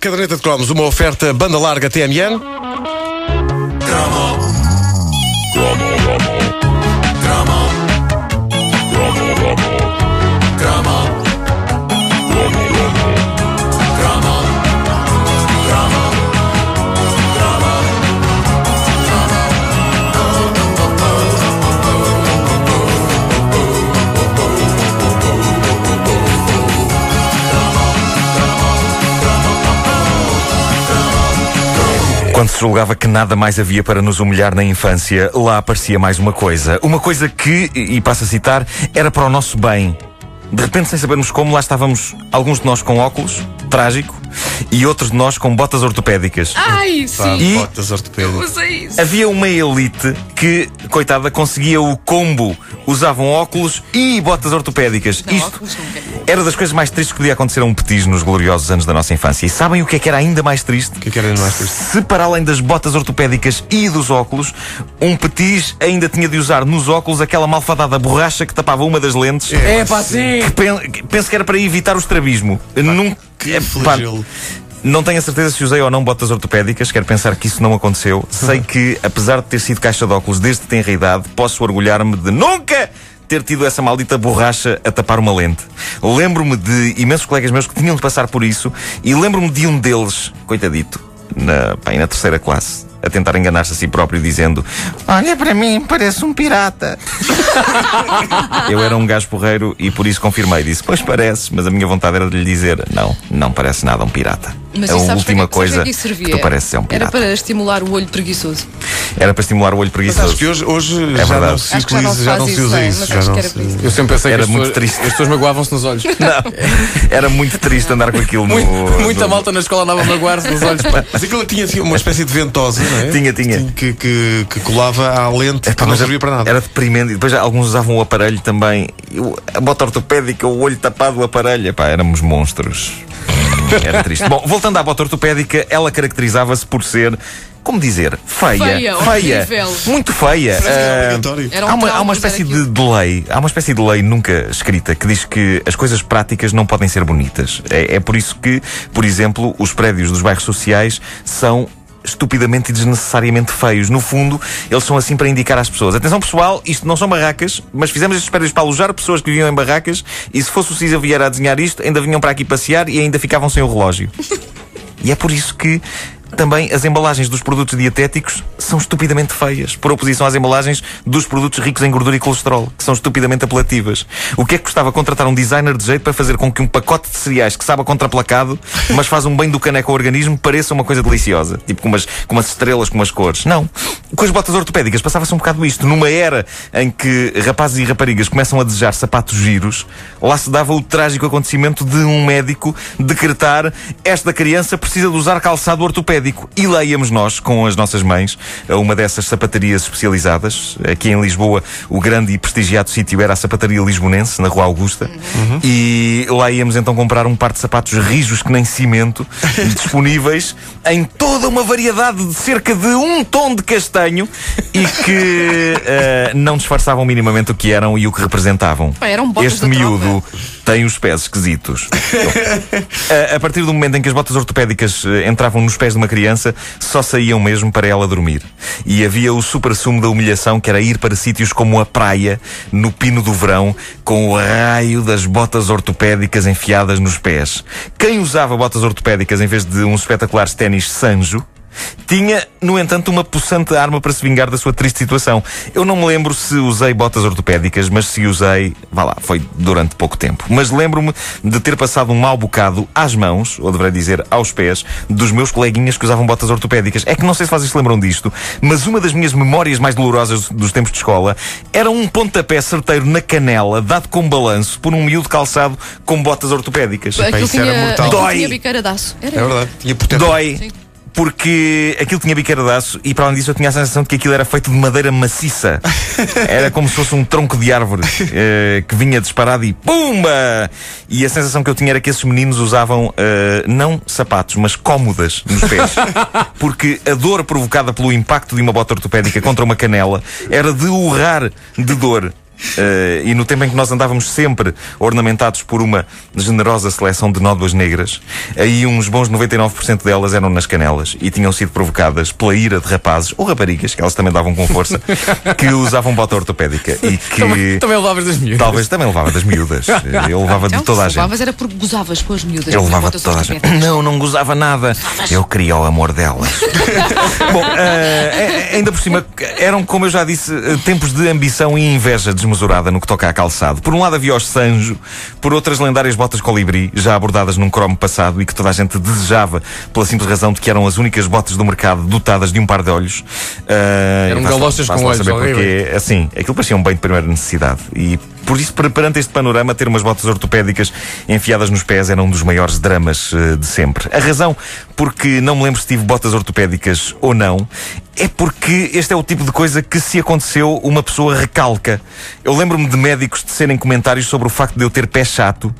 Caderneta de cromos, uma oferta banda larga TMN. Quando se julgava que nada mais havia para nos humilhar na infância, lá aparecia mais uma coisa. Uma coisa que, e passo a citar, era para o nosso bem. De repente, sem sabermos como, lá estávamos alguns de nós com óculos, trágico, e outros de nós com botas ortopédicas. Ai, sim. E- botas ortopédicas. Isso. Havia uma elite que, coitada, conseguia o combo. Usavam óculos e botas ortopédicas. Não, Isto óculos era das coisas mais tristes que podia acontecer a um petis nos gloriosos anos da nossa infância. E sabem o que é que era ainda mais triste? O que é que era mais triste? Se para além das botas ortopédicas e dos óculos, um petis ainda tinha de usar nos óculos aquela malfadada borracha que tapava uma das lentes. É pá, sim. Que pen- que penso que era para evitar o estrabismo. Nunca, Que é, flagelo. não tenho a certeza se usei ou não botas ortopédicas, quero pensar que isso não aconteceu. Sei que, apesar de ter sido caixa de óculos desde tenra idade, posso orgulhar-me de nunca ter tido essa maldita borracha a tapar uma lente. Lembro-me de imensos colegas meus que tinham de passar por isso e lembro-me de um deles, coitadito, na, aí na terceira classe, a tentar enganar-se a si próprio dizendo Olha para mim, parece um pirata. Eu era um gajo porreiro e por isso confirmei. Disse, pois parece, mas a minha vontade era de lhe dizer, não, não parece nada um pirata. Mas a última que- coisa que servia? que tu pareces é um Era pirata. para estimular o olho preguiçoso. Era para estimular o olho Mas acho preguiçoso. que hoje, hoje já, verdade. não se já utiliza, se já não se usa é, isso. já não era se- isso. Eu sempre pensei Era que muito pessoas, triste. as pessoas magoavam-se nos olhos. Não, era muito triste andar com aquilo no. Muito- muita no- malta na escola andava a magoar-se nos olhos. Mas aquilo tinha assim, uma espécie de ventosa, não é? Tinha, tinha. Que, que, que colava à lente, que Pá, não mas servia para nada. Era deprimente. E depois alguns usavam o aparelho também. E o- a bota ortopédica, o olho tapado, o aparelho. Pá, éramos monstros. Era triste. Bom, voltando à bota ortopédica, ela caracterizava-se por ser. Como dizer? Feia. Feia, horrível. Muito feia. Que um há, uma, há uma espécie de lei, há uma espécie de lei nunca escrita que diz que as coisas práticas não podem ser bonitas. É, é por isso que, por exemplo, os prédios dos bairros sociais são estupidamente e desnecessariamente feios. No fundo, eles são assim para indicar às pessoas. Atenção pessoal, isto não são barracas, mas fizemos estes prédios para alojar pessoas que viviam em barracas e se fosse o Cisa Vieira a desenhar isto, ainda vinham para aqui passear e ainda ficavam sem o relógio. E é por isso que também as embalagens dos produtos dietéticos são estupidamente feias, por oposição às embalagens dos produtos ricos em gordura e colesterol, que são estupidamente apelativas. O que é que custava contratar um designer de jeito para fazer com que um pacote de cereais que sabe contraplacado, mas faz um bem do caneco ao organismo, pareça uma coisa deliciosa? Tipo com umas, com umas estrelas, com umas cores. Não. Com as botas ortopédicas passava-se um bocado isto. Numa era em que rapazes e raparigas começam a desejar sapatos giros, lá se dava o trágico acontecimento de um médico decretar esta criança precisa de usar calçado ortopédico. E lá íamos nós, com as nossas mães, a uma dessas sapatarias especializadas. Aqui em Lisboa, o grande e prestigiado sítio era a sapataria lisbonense, na Rua Augusta. E lá íamos então comprar um par de sapatos rijos que nem cimento, disponíveis em toda uma variedade de cerca de um tom de castanho e que eh, não disfarçavam minimamente o que eram e o que representavam. Eram este miúdo tem os pés esquisitos. a, a partir do momento em que as botas ortopédicas eh, entravam nos pés de uma criança, só saíam mesmo para ela dormir. E havia o super-sumo da humilhação, que era ir para sítios como a praia, no pino do verão, com o raio das botas ortopédicas enfiadas nos pés. Quem usava botas ortopédicas em vez de uns espetaculares ténis Sanjo, tinha, no entanto, uma possante arma para se vingar da sua triste situação. Eu não me lembro se usei botas ortopédicas, mas se usei, vá lá, foi durante pouco tempo. Mas lembro-me de ter passado um mau bocado às mãos, ou deveria dizer aos pés, dos meus coleguinhas que usavam botas ortopédicas. É que não sei se vocês se lembram disto, mas uma das minhas memórias mais dolorosas dos tempos de escola era um pontapé certeiro na canela, dado com balanço, por um miúdo calçado com botas ortopédicas. Aquilo isso era tinha, mortal. aquilo Dói. tinha biqueira de aço. Era. É verdade. Tinha protetor. Dói. Sim. Porque aquilo tinha biqueira de aço e para além disso eu tinha a sensação de que aquilo era feito de madeira maciça. Era como se fosse um tronco de árvore eh, que vinha disparado e pumba! E a sensação que eu tinha era que esses meninos usavam eh, não sapatos, mas cómodas nos pés. Porque a dor provocada pelo impacto de uma bota ortopédica contra uma canela era de urrar de dor. Eh, e no tempo em que nós andávamos sempre ornamentados por uma generosa seleção de nódoas negras, aí uns bons 99% delas eram nas canelas e tinham sido provocadas pela ira de rapazes ou raparigas, que elas também davam com força, que usavam bota ortopédica e que. Também, também levavas das miúdas. Talvez também levava das miúdas. Eu levava de Não, toda a gente. levavas era porque gozavas com as miúdas. Eu levava botas toda a gente. Não, não gozava nada. Eu queria o amor delas. Bom, eh, ainda por cima, eram, como eu já disse, tempos de ambição e inveja desmesurada no que toca a calçado. Por um lado havia os Sanjo, por outras lendárias botas colibri, já abordadas num cromo passado e que toda a gente desejava pela simples razão de que eram as únicas botas do mercado dotadas de um par de olhos. Eh, Eram galochas com olhos, saber horríveis. porquê. Assim, aquilo parecia um bem de primeira necessidade. E por isso, per- perante este panorama, ter umas botas ortopédicas enfiadas nos pés era um dos maiores dramas eh, de sempre. A razão porque não me lembro se tive botas ortopédicas ou não é porque este é o tipo de coisa que, se aconteceu, uma pessoa recalca. Eu lembro-me de médicos tecerem comentários sobre o facto de eu ter pé chato.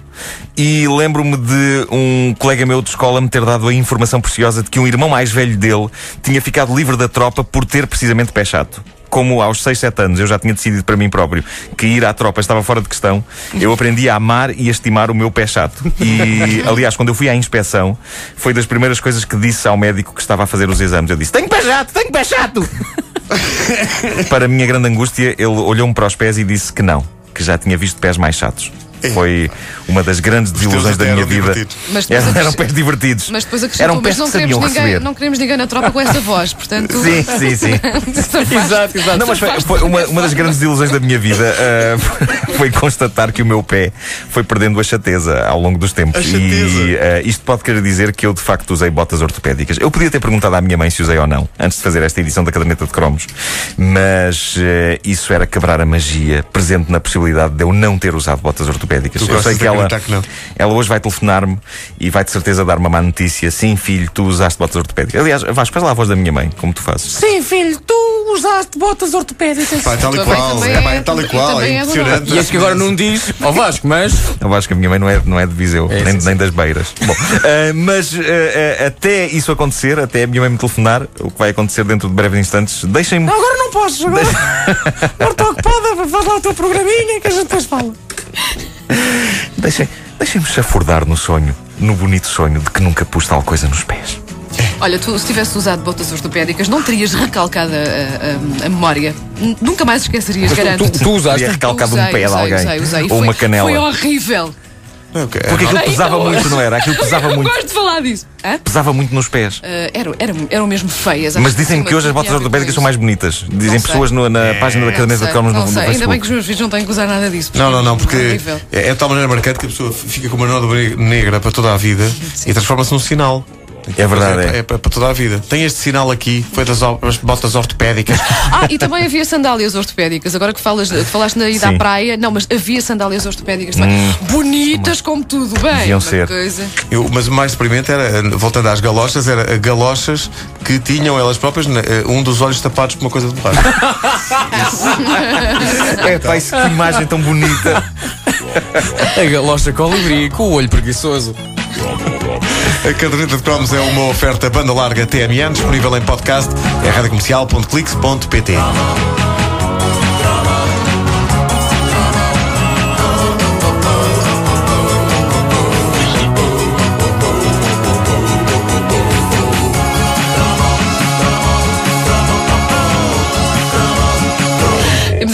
E lembro-me de um colega meu de escola me ter dado a informação preciosa de que um irmão mais velho dele tinha ficado livre da tropa por ter precisamente pé chato. Como aos 6, 7 anos eu já tinha decidido para mim próprio que ir à tropa estava fora de questão, eu aprendi a amar e a estimar o meu pé chato. E, aliás, quando eu fui à inspeção, foi das primeiras coisas que disse ao médico que estava a fazer os exames. Eu disse: Tenho pé chato, tenho pé chato! para a minha grande angústia, ele olhou-me para os pés e disse que não, que já tinha visto pés mais chatos. Foi uma das grandes desilusões da minha vida. Mas Eram, eram pés divertidos. Mas depois acrescentou, eram pés mas não que queremos, sabiam ninguém, receber. não queremos ninguém na tropa com essa voz, portanto. Sim, sim, sim. Exato, exato. Não, mas foi, foi uma, uma das grandes ilusões da minha vida ah, foi constatar que o meu pé foi perdendo a chateza ao longo dos tempos. E ah, isto pode querer dizer que eu de facto usei botas ortopédicas. Eu podia ter perguntado à minha mãe se usei ou não, antes de fazer esta edição da caderneta de cromos. Mas ah, isso era quebrar a magia presente na possibilidade de eu não ter usado botas ortopédicas. Tu eu sei gostas que ela, que não. ela hoje vai telefonar-me e vai de certeza dar uma má notícia. Sim, filho, tu usaste botas ortopédicas. Aliás, Vasco, faz lá a voz da minha mãe, como tu fazes. Sim, filho, tu usaste botas ortopédicas. Pá, tal e qual, é, pá, é- tal e qual, é é impressionante. E és que agora não diz ao Vasco, mas. Eu acho que a minha mãe não é, não é de Viseu, É, nem, sim, nem das beiras. Bom, ah, mas ah, até isso acontecer, até a minha mãe me telefonar, o que vai acontecer dentro de breves instantes, deixem-me. Não, agora não posso, agora. Agora estou ocupada, faz lá o teu programinha que a gente depois fala. Deixem, deixem-me chafurdar no sonho, no bonito sonho de que nunca pus tal coisa nos pés. Olha, tu se tivesse usado botas ortopédicas, não terias recalcado a, a- a memória. Nunca mais esquecerias, Tu, garanto. tu usaste. Teria recalcado Usei, um pé de usei, alguém. usei, usei. E ou foi- uma canela. Foi horrível. Não, ok, Porque aquilo pesava hoje. muito, não era? Aquilo pesava Eu muito. gosto de falar disso. Hã? Pesava muito nos pés. Ah, eram, eram, eram mesmo feias. Mas sim, que hoje as botas ver ortopédicas são mais bonitas. Dizem pessoas no- na página da caderneta de cromos no, não no sei. Ainda bem que os meus filhos não têm que usar nada disso. Não, não, não, porque Horrível. é, é de tal maneira marcante que a pessoa fica com uma nódoa negra para toda a vida Sim. e transforma-se num sinal. É verdade, É, é. é para toda a vida. Tem este sinal aqui, foi das botas ortopédicas. Ah, e também havia sandálias ortopédicas. Agora que, falas, que falaste na ida Sim. Hum. à praia, não, mas havia sandálias ortopédicas também. Bonitas como tudo, bem. Deviam ser. Coisa. Eu- mas o mais deprimente era, voltando às galochas, era galochas que tinham elas próprias né, um dos olhos tapados por uma coisa de baixo. É, pá, isso que imagem tão bonita. A galocha colibri com o olho preguiçoso. A caderneta de cromos é uma oferta banda larga TMN, disponível em podcast, é radiocomercial.clix.pt.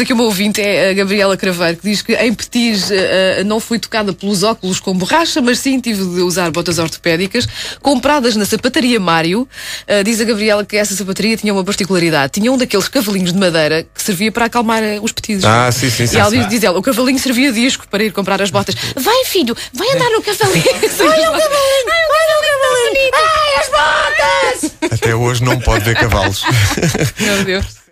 aqui uma ouvinte, é a Gabriela Craveiro, que diz que em Petis eh, não fui tocada pelos óculos com borracha, mas sim tive de usar botas ortopédicas compradas na sapataria Mário. Eh, diz a Gabriela que essa sapataria tinha uma particularidade. Tinha um daqueles cavalinhos de madeira que servia para acalmar os petis. Ah, sim, sim, sim, E ela diz, diz ela, o cavalinho servia disco para ir comprar as botas. Vai, filho, vai andar no cavalinho. Olha o cavalinho! Olha o cavalinho! Ai, as botas! Até hoje não pode ver cavalos. Meu Deus.